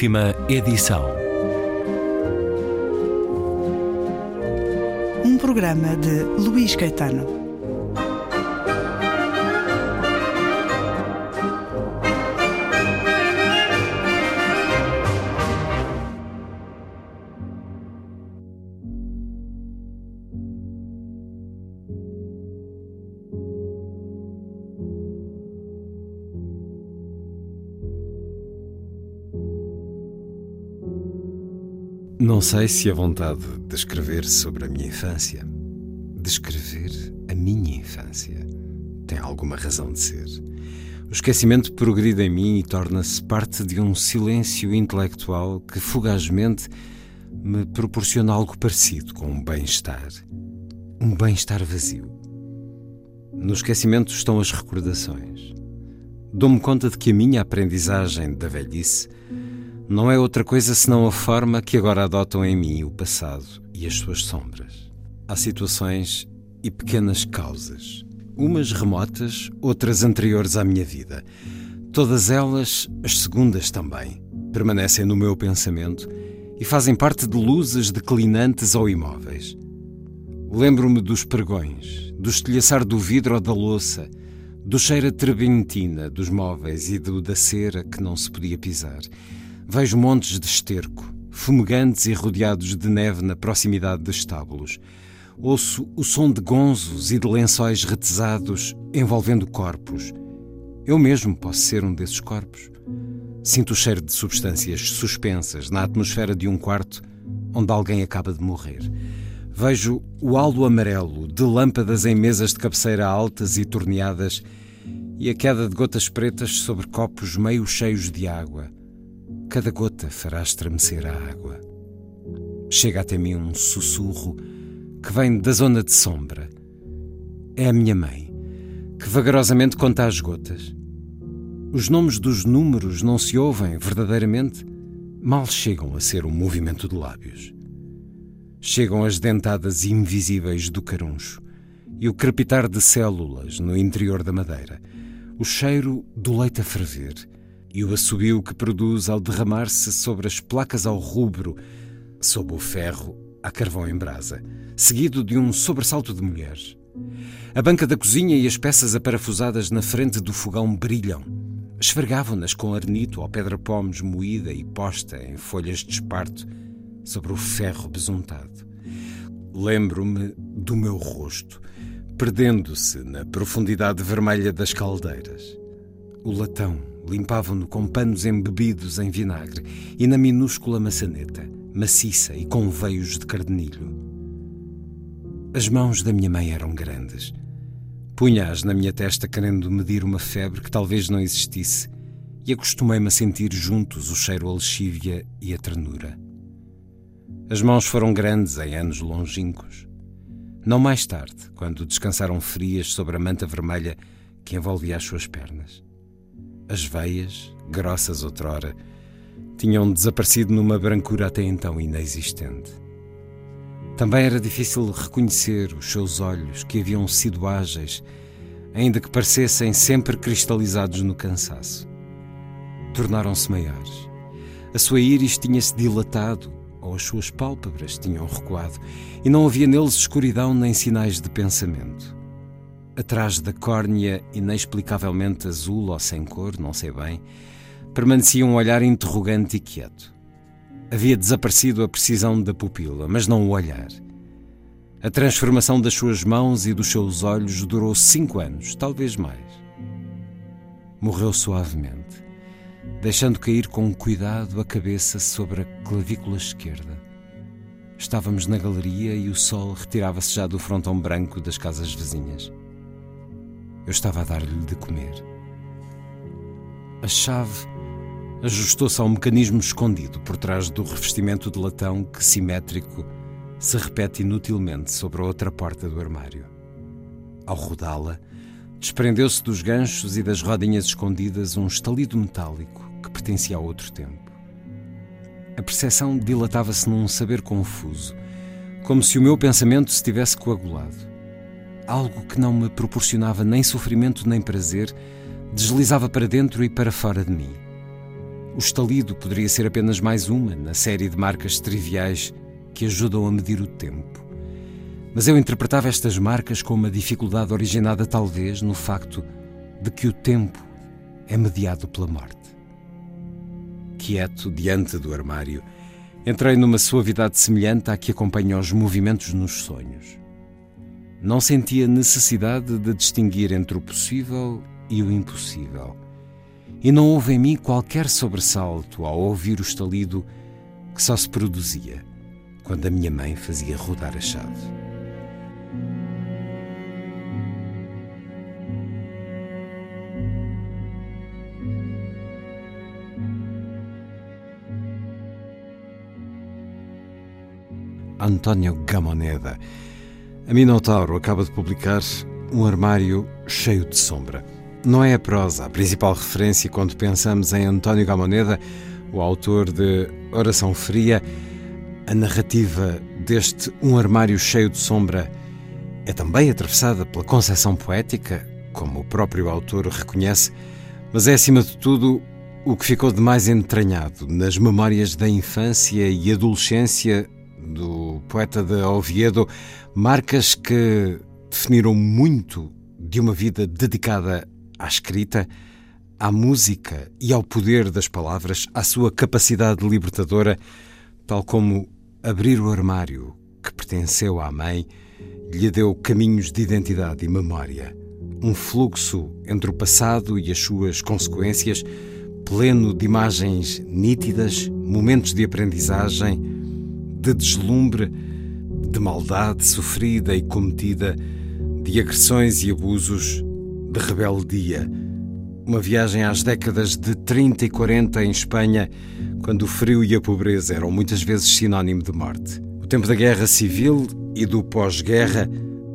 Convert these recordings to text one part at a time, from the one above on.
Última edição. Um programa de Luís Caetano. Não sei se a vontade de escrever sobre a minha infância, de escrever a minha infância, tem alguma razão de ser. O esquecimento progride em mim e torna-se parte de um silêncio intelectual que fugazmente me proporciona algo parecido com um bem-estar. Um bem-estar vazio. No esquecimento estão as recordações. Dou-me conta de que a minha aprendizagem da velhice não é outra coisa senão a forma que agora adotam em mim o passado e as suas sombras. Há situações e pequenas causas, umas remotas, outras anteriores à minha vida. Todas elas, as segundas também, permanecem no meu pensamento e fazem parte de luzes declinantes ou imóveis. Lembro-me dos pregões, do estilhaçar do vidro ou da louça, do cheiro a trebentina dos móveis e do da cera que não se podia pisar Vejo montes de esterco, fumegantes e rodeados de neve na proximidade dos estábulos. Ouço o som de gonzos e de lençóis retesados envolvendo corpos. Eu mesmo posso ser um desses corpos. Sinto o cheiro de substâncias suspensas na atmosfera de um quarto onde alguém acaba de morrer. Vejo o halo amarelo de lâmpadas em mesas de cabeceira altas e torneadas e a queda de gotas pretas sobre copos meio cheios de água. Cada gota fará estremecer a água. Chega até mim um sussurro que vem da zona de sombra. É a minha mãe, que vagarosamente conta as gotas. Os nomes dos números não se ouvem verdadeiramente, mal chegam a ser um movimento de lábios. Chegam as dentadas invisíveis do caruncho e o crepitar de células no interior da madeira, o cheiro do leite a ferver e o assobio que produz ao derramar-se sobre as placas ao rubro, sob o ferro a carvão em brasa, seguido de um sobressalto de mulheres. A banca da cozinha e as peças aparafusadas na frente do fogão brilham. Esfregavam-nas com arnito ou pedra-pomes moída e posta em folhas de esparto sobre o ferro besuntado. Lembro-me do meu rosto, perdendo-se na profundidade vermelha das caldeiras. O latão limpavam-no com panos embebidos em vinagre e na minúscula maçaneta, maciça e com veios de cardenilho. As mãos da minha mãe eram grandes. Punha-as na minha testa querendo medir uma febre que talvez não existisse e acostumei-me a sentir juntos o cheiro a lexívia e a ternura. As mãos foram grandes em anos longínquos. Não mais tarde, quando descansaram frias sobre a manta vermelha que envolvia as suas pernas. As veias, grossas outrora, tinham desaparecido numa brancura até então inexistente. Também era difícil reconhecer os seus olhos, que haviam sido ágeis, ainda que parecessem sempre cristalizados no cansaço. Tornaram-se maiores. A sua íris tinha-se dilatado, ou as suas pálpebras tinham recuado, e não havia neles escuridão nem sinais de pensamento. Atrás da córnea, inexplicavelmente azul ou sem cor, não sei bem, permanecia um olhar interrogante e quieto. Havia desaparecido a precisão da pupila, mas não o olhar. A transformação das suas mãos e dos seus olhos durou cinco anos, talvez mais. Morreu suavemente, deixando cair com cuidado a cabeça sobre a clavícula esquerda. Estávamos na galeria e o sol retirava-se já do frontão branco das casas vizinhas. Eu estava a dar-lhe de comer. A chave ajustou-se ao mecanismo escondido por trás do revestimento de latão que, simétrico, se repete inutilmente sobre a outra porta do armário. Ao rodá-la, desprendeu-se dos ganchos e das rodinhas escondidas um estalido metálico que pertencia a outro tempo. A percepção dilatava-se num saber confuso, como se o meu pensamento se tivesse coagulado algo que não me proporcionava nem sofrimento nem prazer, deslizava para dentro e para fora de mim. O estalido poderia ser apenas mais uma na série de marcas triviais que ajudam a medir o tempo. Mas eu interpretava estas marcas com uma dificuldade originada talvez no facto de que o tempo é mediado pela morte. Quieto diante do armário, entrei numa suavidade semelhante à que acompanha os movimentos nos sonhos. Não sentia necessidade de distinguir entre o possível e o impossível. E não houve em mim qualquer sobressalto ao ouvir o estalido que só se produzia quando a minha mãe fazia rodar a chave. António Gamoneda. A Minotauro acaba de publicar um armário cheio de sombra. Não é a prosa a principal referência quando pensamos em António Gamoneda, o autor de Oração Fria. A narrativa deste Um Armário Cheio de Sombra é também atravessada pela concepção poética, como o próprio autor reconhece, mas é acima de tudo o que ficou de mais entranhado nas memórias da infância e adolescência do poeta de Oviedo, marcas que definiram muito de uma vida dedicada à escrita, à música e ao poder das palavras, à sua capacidade libertadora, tal como abrir o armário que pertenceu à mãe lhe deu caminhos de identidade e memória, um fluxo entre o passado e as suas consequências, pleno de imagens nítidas, momentos de aprendizagem, de deslumbre, de maldade sofrida e cometida, de agressões e abusos, de rebeldia. Uma viagem às décadas de 30 e 40 em Espanha, quando o frio e a pobreza eram muitas vezes sinónimo de morte. O tempo da guerra civil e do pós-guerra,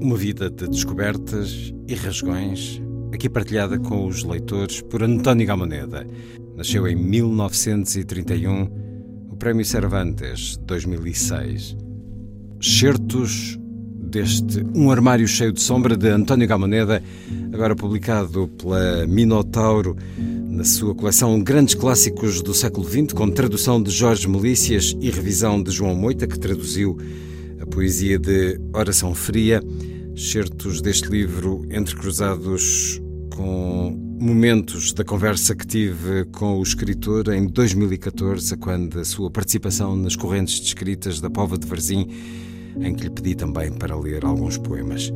uma vida de descobertas e rasgões, aqui partilhada com os leitores por António Gamoneda. Nasceu em 1931 Prémio Cervantes 2006. Certos deste Um Armário Cheio de Sombra de António Gamoneda, agora publicado pela Minotauro na sua coleção Grandes Clássicos do século XX, com tradução de Jorge Melícias e revisão de João Moita, que traduziu a poesia de Oração Fria. Certos deste livro entrecruzados com momentos da conversa que tive com o escritor em 2014, quando a sua participação nas correntes descritas da Pova de Varzim, em que lhe pedi também para ler alguns poemas.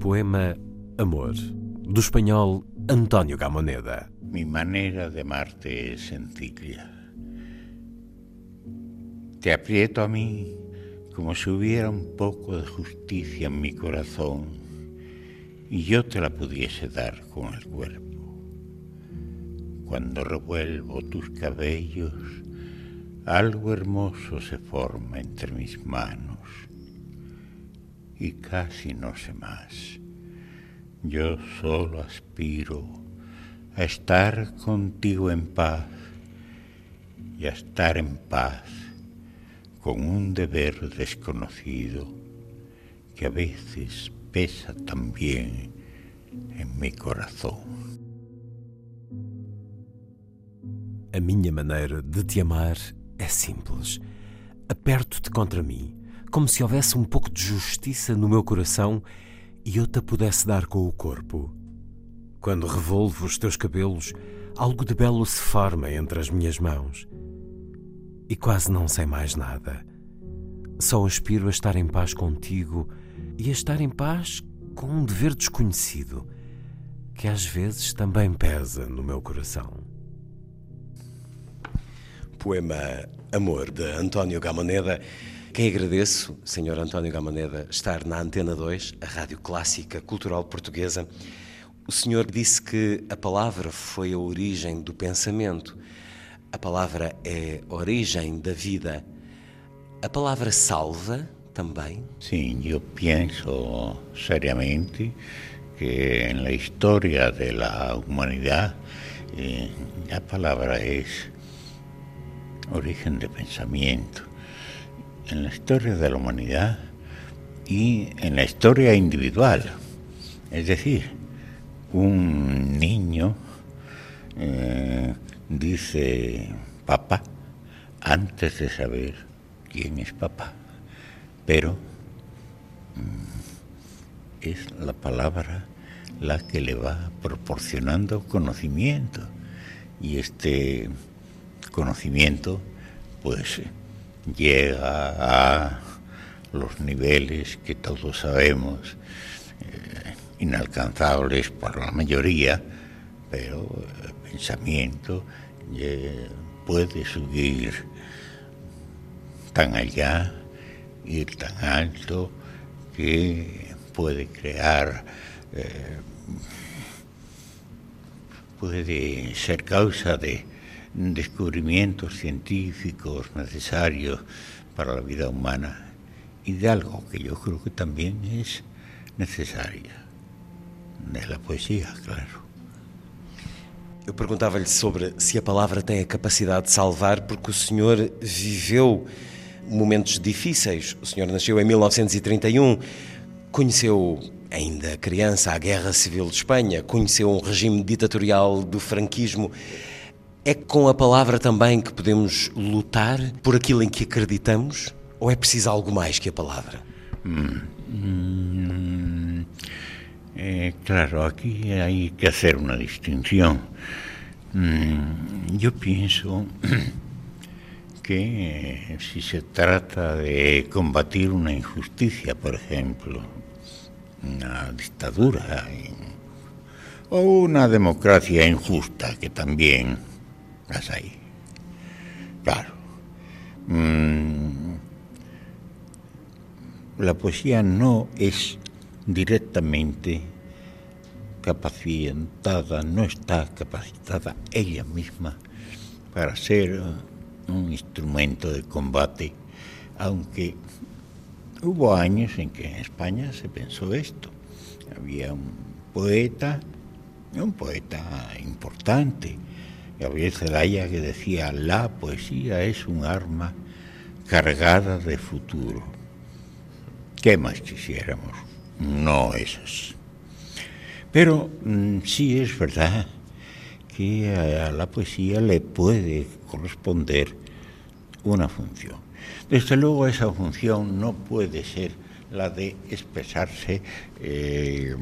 Poema Amor, do espanhol António Gamoneda. Mi maneira de amarte é sencilla. Te aprieto a mí como si hubiera un poco de justicia en mi corazón y yo te la pudiese dar con el cuerpo. Cuando revuelvo tus cabellos, algo hermoso se forma entre mis manos y casi no sé más. Yo solo aspiro a estar contigo en paz y a estar en paz con un deber desconocido que a veces pesa también en mi corazón. A minha maneira de te amar é simples. Aperto-te contra mim, como se houvesse um pouco de justiça no meu coração e eu te pudesse dar com o corpo. Quando revolvo os teus cabelos, algo de belo se forma entre as minhas mãos e quase não sei mais nada. Só aspiro a estar em paz contigo e a estar em paz com um dever desconhecido que às vezes também pesa no meu coração. Poema Amor de António Gamoneda. Quem agradeço, Sr. António Gamoneda, estar na Antena 2, a rádio clássica cultural portuguesa. O senhor disse que a palavra foi a origem do pensamento. A palavra é origem da vida. A palavra salva também? Sim, eu penso seriamente que na história da humanidade a palavra é origem de pensamento. en la historia de la humanidad y en la historia individual. Es decir, un niño eh, dice papá antes de saber quién es papá, pero mm, es la palabra la que le va proporcionando conocimiento. Y este conocimiento pues llega a los niveles que todos sabemos eh, inalcanzables por la mayoría, pero el pensamiento eh, puede subir tan allá, ir tan alto, que puede crear, eh, puede ser causa de descubrimientos científicos necesarios para la vida humana y de algo que yo creo que también es necesaria, de la poesía, claro. Eu perguntava-lhe sobre se a palavra tem a capacidade de salvar, porque o senhor viveu momentos difíceis. O senhor nasceu em 1931, conheceu ainda criança a Guerra Civil de Espanha, conheceu um regime ditatorial do franquismo. É com a palavra também que podemos lutar por aquilo em que acreditamos? Ou é preciso algo mais que a palavra? Mm, mm, eh, claro, aquí hay que hacer una distinción. Mm, yo pienso que eh, si se trata de combatir una injusticia, por ejemplo, una dictadura o una democracia injusta, que también las hay, claro. Mm, la poesía no es directamente capacitada, no está capacitada ella misma para ser un instrumento de combate, aunque hubo años en que en España se pensó esto. Había un poeta, un poeta importante, Gabriel Zelaya, que decía, la poesía es un arma cargada de futuro. ¿Qué más quisiéramos? No es así. Pero mm, sí es verdad que a la poesía le puede corresponder una función. Desde luego esa función no puede ser la de expresarse eh,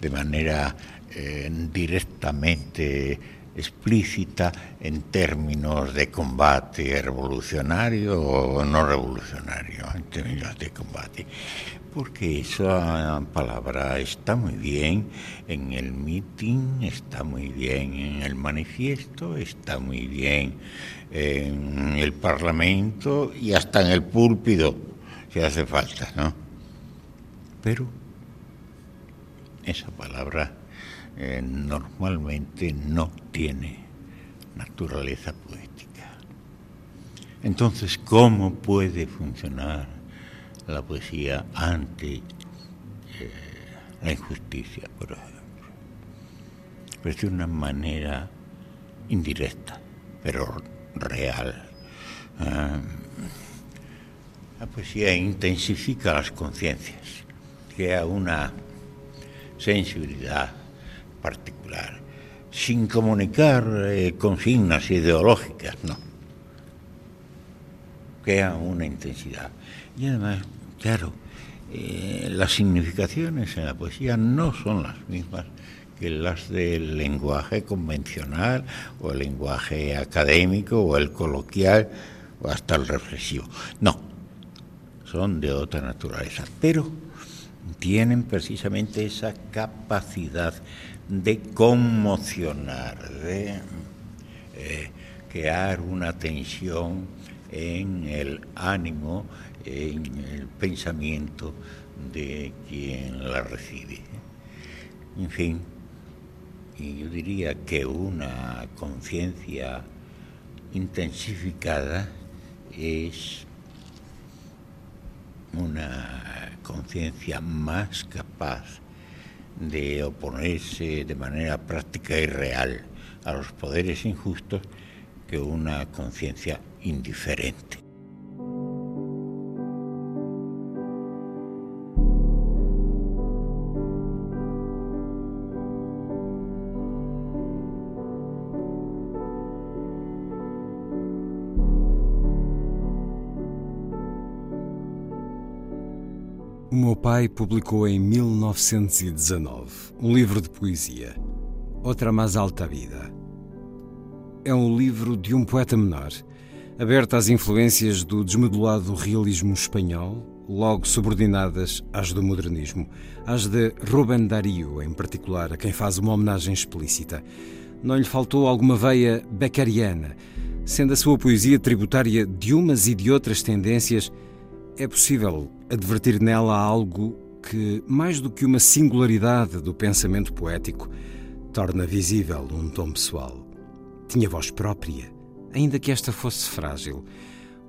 de manera eh, directamente explícita en términos de combate revolucionario o no revolucionario, en términos de combate. Porque esa palabra está muy bien en el meeting, está muy bien en el manifiesto, está muy bien en el parlamento y hasta en el púlpito, si hace falta, ¿no? Pero esa palabra eh, normalmente no tiene naturaleza poética. Entonces, ¿cómo puede funcionar la poesía ante eh, la injusticia, por ejemplo? Pues de una manera indirecta, pero real. Ah, la poesía intensifica las conciencias, crea una sensibilidad particular, sin comunicar eh, consignas ideológicas, no. Crea una intensidad. Y además, claro, eh, las significaciones en la poesía no son las mismas que las del lenguaje convencional o el lenguaje académico o el coloquial o hasta el reflexivo. No, son de otra naturaleza, pero tienen precisamente esa capacidad de conmocionar, de eh, crear una tensión en el ánimo, en el pensamiento de quien la recibe. En fin, y yo diría que una conciencia intensificada es una conciencia más capaz de oponerse de manera práctica y real a los poderes injustos que una conciencia indiferente. Pai publicou em 1919 um livro de poesia, Outra Mais Alta Vida. É um livro de um poeta menor, aberto às influências do desmodulado realismo espanhol, logo subordinadas às do modernismo, às de Rubén Darío, em particular, a quem faz uma homenagem explícita. Não lhe faltou alguma veia beckeriana, sendo a sua poesia tributária de umas e de outras tendências, é possível advertir nela algo que, mais do que uma singularidade do pensamento poético, torna visível um tom pessoal. Tinha voz própria, ainda que esta fosse frágil,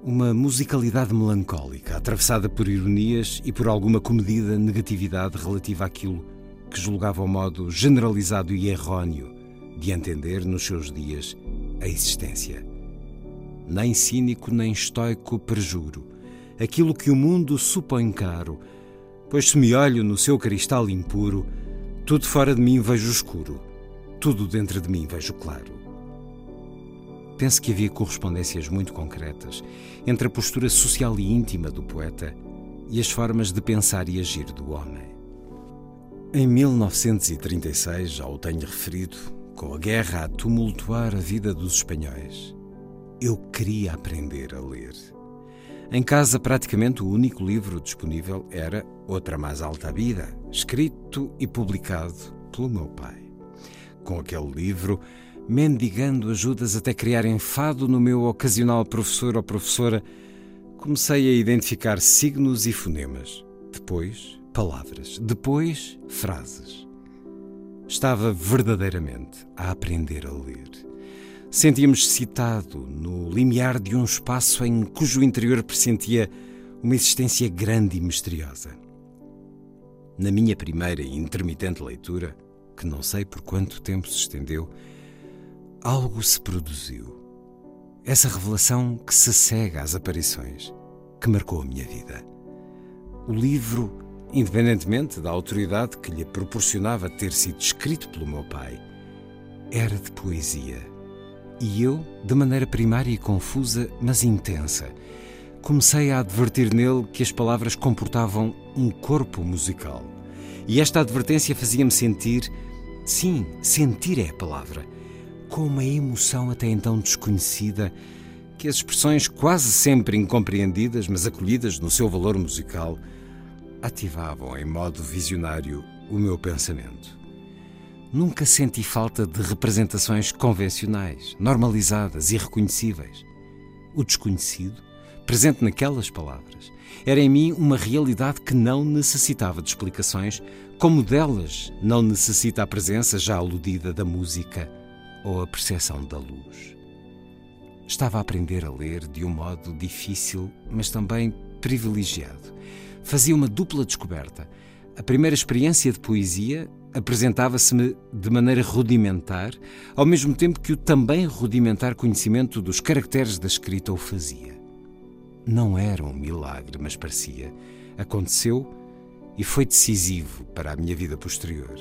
uma musicalidade melancólica, atravessada por ironias e por alguma comedida negatividade relativa àquilo que julgava o modo generalizado e errôneo de entender nos seus dias a existência. Nem cínico nem estoico perjuro, aquilo que o mundo supõe caro, pois se me olho no seu cristal impuro, tudo fora de mim vejo escuro, tudo dentro de mim vejo claro. Penso que havia correspondências muito concretas entre a postura social e íntima do poeta e as formas de pensar e agir do homem. Em 1936, já o tenho referido, com a guerra a tumultuar a vida dos espanhóis, eu queria aprender a ler. Em casa, praticamente o único livro disponível era Outra Mais Alta Vida, escrito e publicado pelo meu pai. Com aquele livro, mendigando ajudas até criar enfado no meu ocasional professor ou professora, comecei a identificar signos e fonemas, depois palavras, depois frases. Estava verdadeiramente a aprender a ler. Sentia-me excitado no limiar de um espaço em cujo interior pressentia uma existência grande e misteriosa. Na minha primeira e intermitente leitura, que não sei por quanto tempo se estendeu, algo se produziu. Essa revelação que se cega às aparições, que marcou a minha vida. O livro, independentemente da autoridade que lhe proporcionava ter sido escrito pelo meu pai, era de poesia. E eu, de maneira primária e confusa, mas intensa, comecei a advertir nele que as palavras comportavam um corpo musical. E esta advertência fazia-me sentir, sim, sentir é a palavra, com uma emoção até então desconhecida, que as expressões quase sempre incompreendidas, mas acolhidas no seu valor musical, ativavam em modo visionário o meu pensamento. Nunca senti falta de representações convencionais, normalizadas e reconhecíveis. O desconhecido, presente naquelas palavras, era em mim uma realidade que não necessitava de explicações, como delas não necessita a presença já aludida da música ou a percepção da luz. Estava a aprender a ler de um modo difícil, mas também privilegiado. Fazia uma dupla descoberta. A primeira experiência de poesia apresentava-se-me de maneira rudimentar, ao mesmo tempo que o também rudimentar conhecimento dos caracteres da escrita o fazia. Não era um milagre, mas parecia. Aconteceu e foi decisivo para a minha vida posterior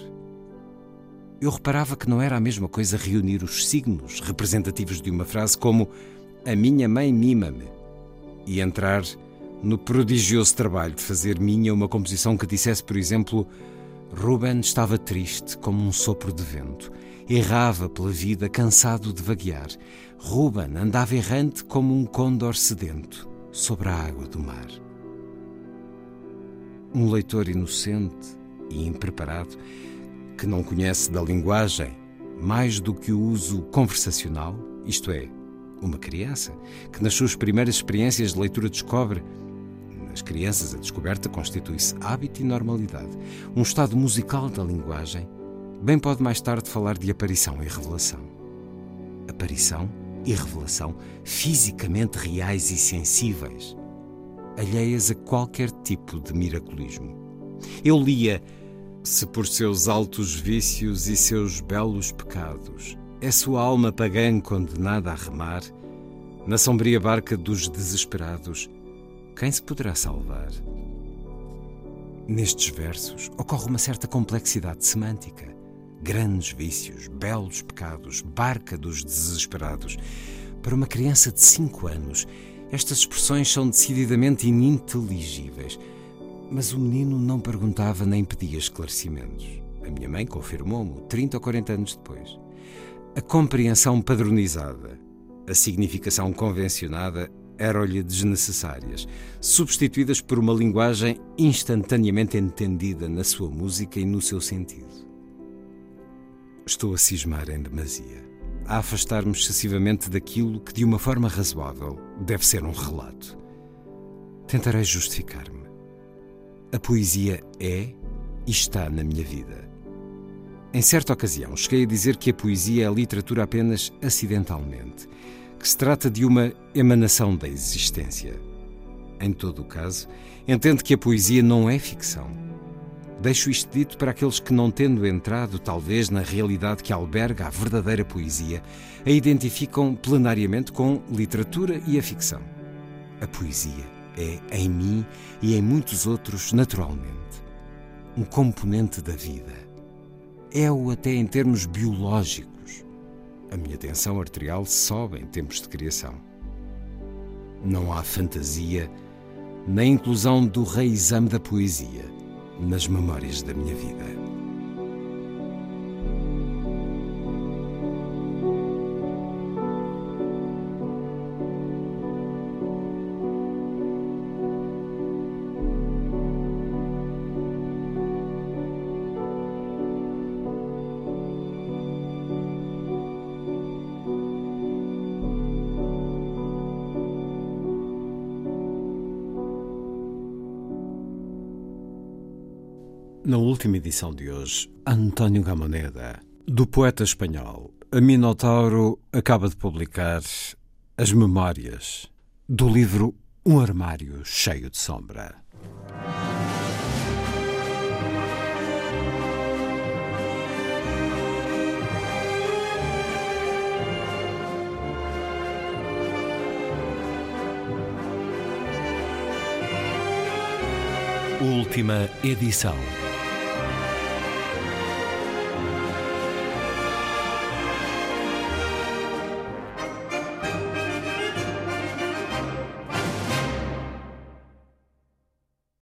eu reparava que não era a mesma coisa reunir os signos representativos de uma frase como A minha mãe mima-me e entrar no prodigioso trabalho de fazer minha uma composição que dissesse, por exemplo, Ruben estava triste como um sopro de vento, errava pela vida cansado de vaguear. Ruben andava errante como um condor sedento sobre a água do mar. Um leitor inocente e impreparado que não conhece da linguagem mais do que o uso conversacional, isto é, uma criança, que nas suas primeiras experiências de leitura descobre. Nas crianças, a descoberta constitui-se hábito e normalidade. Um estado musical da linguagem bem pode mais tarde falar de aparição e revelação. Aparição e revelação fisicamente reais e sensíveis, alheias a qualquer tipo de miraculismo. Eu lia se por seus altos vícios e seus belos pecados é sua alma pagã condenada a remar, na sombria barca dos desesperados, quem se poderá salvar? Nestes versos ocorre uma certa complexidade semântica. Grandes vícios, belos pecados, barca dos desesperados. Para uma criança de cinco anos, estas expressões são decididamente ininteligíveis Mas o menino não perguntava nem pedia esclarecimentos. A minha mãe confirmou-me 30 ou 40 anos depois. A compreensão padronizada, a significação convencionada eram-lhe desnecessárias, substituídas por uma linguagem instantaneamente entendida na sua música e no seu sentido. Estou a cismar em demasia, a afastar-me excessivamente daquilo que, de uma forma razoável, deve ser um relato. Tentarei justificar-me. A poesia é e está na minha vida. Em certa ocasião, cheguei a dizer que a poesia é a literatura apenas acidentalmente que se trata de uma emanação da existência. Em todo o caso, entende que a poesia não é ficção. Deixo isto dito para aqueles que, não tendo entrado, talvez, na realidade que alberga a verdadeira poesia, a identificam plenariamente com literatura e a ficção. A poesia é, em mim e em muitos outros, naturalmente, um componente da vida. É-o até em termos biológicos a minha tensão arterial sobe em tempos de criação. Não há fantasia nem inclusão do reexame da poesia nas memórias da minha vida. Na última edição de hoje, António Gamoneda, do poeta espanhol Minotauro, acaba de publicar as memórias do livro Um Armário Cheio de Sombra. Última edição.